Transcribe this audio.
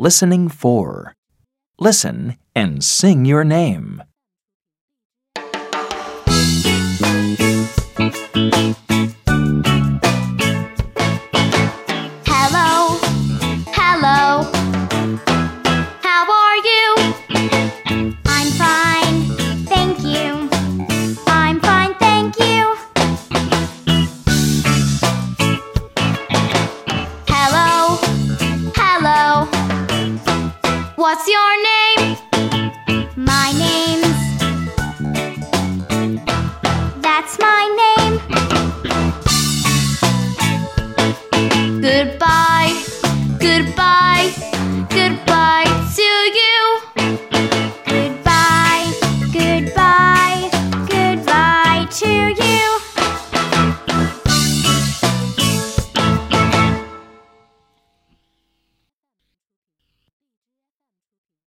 Listening 4. Listen and sing your name. Hello, hello. How are you? I'm fine, thank you. I'm fine, thank you. Hello, hello. What's your name? My name. That's my name. Goodbye. Goodbye.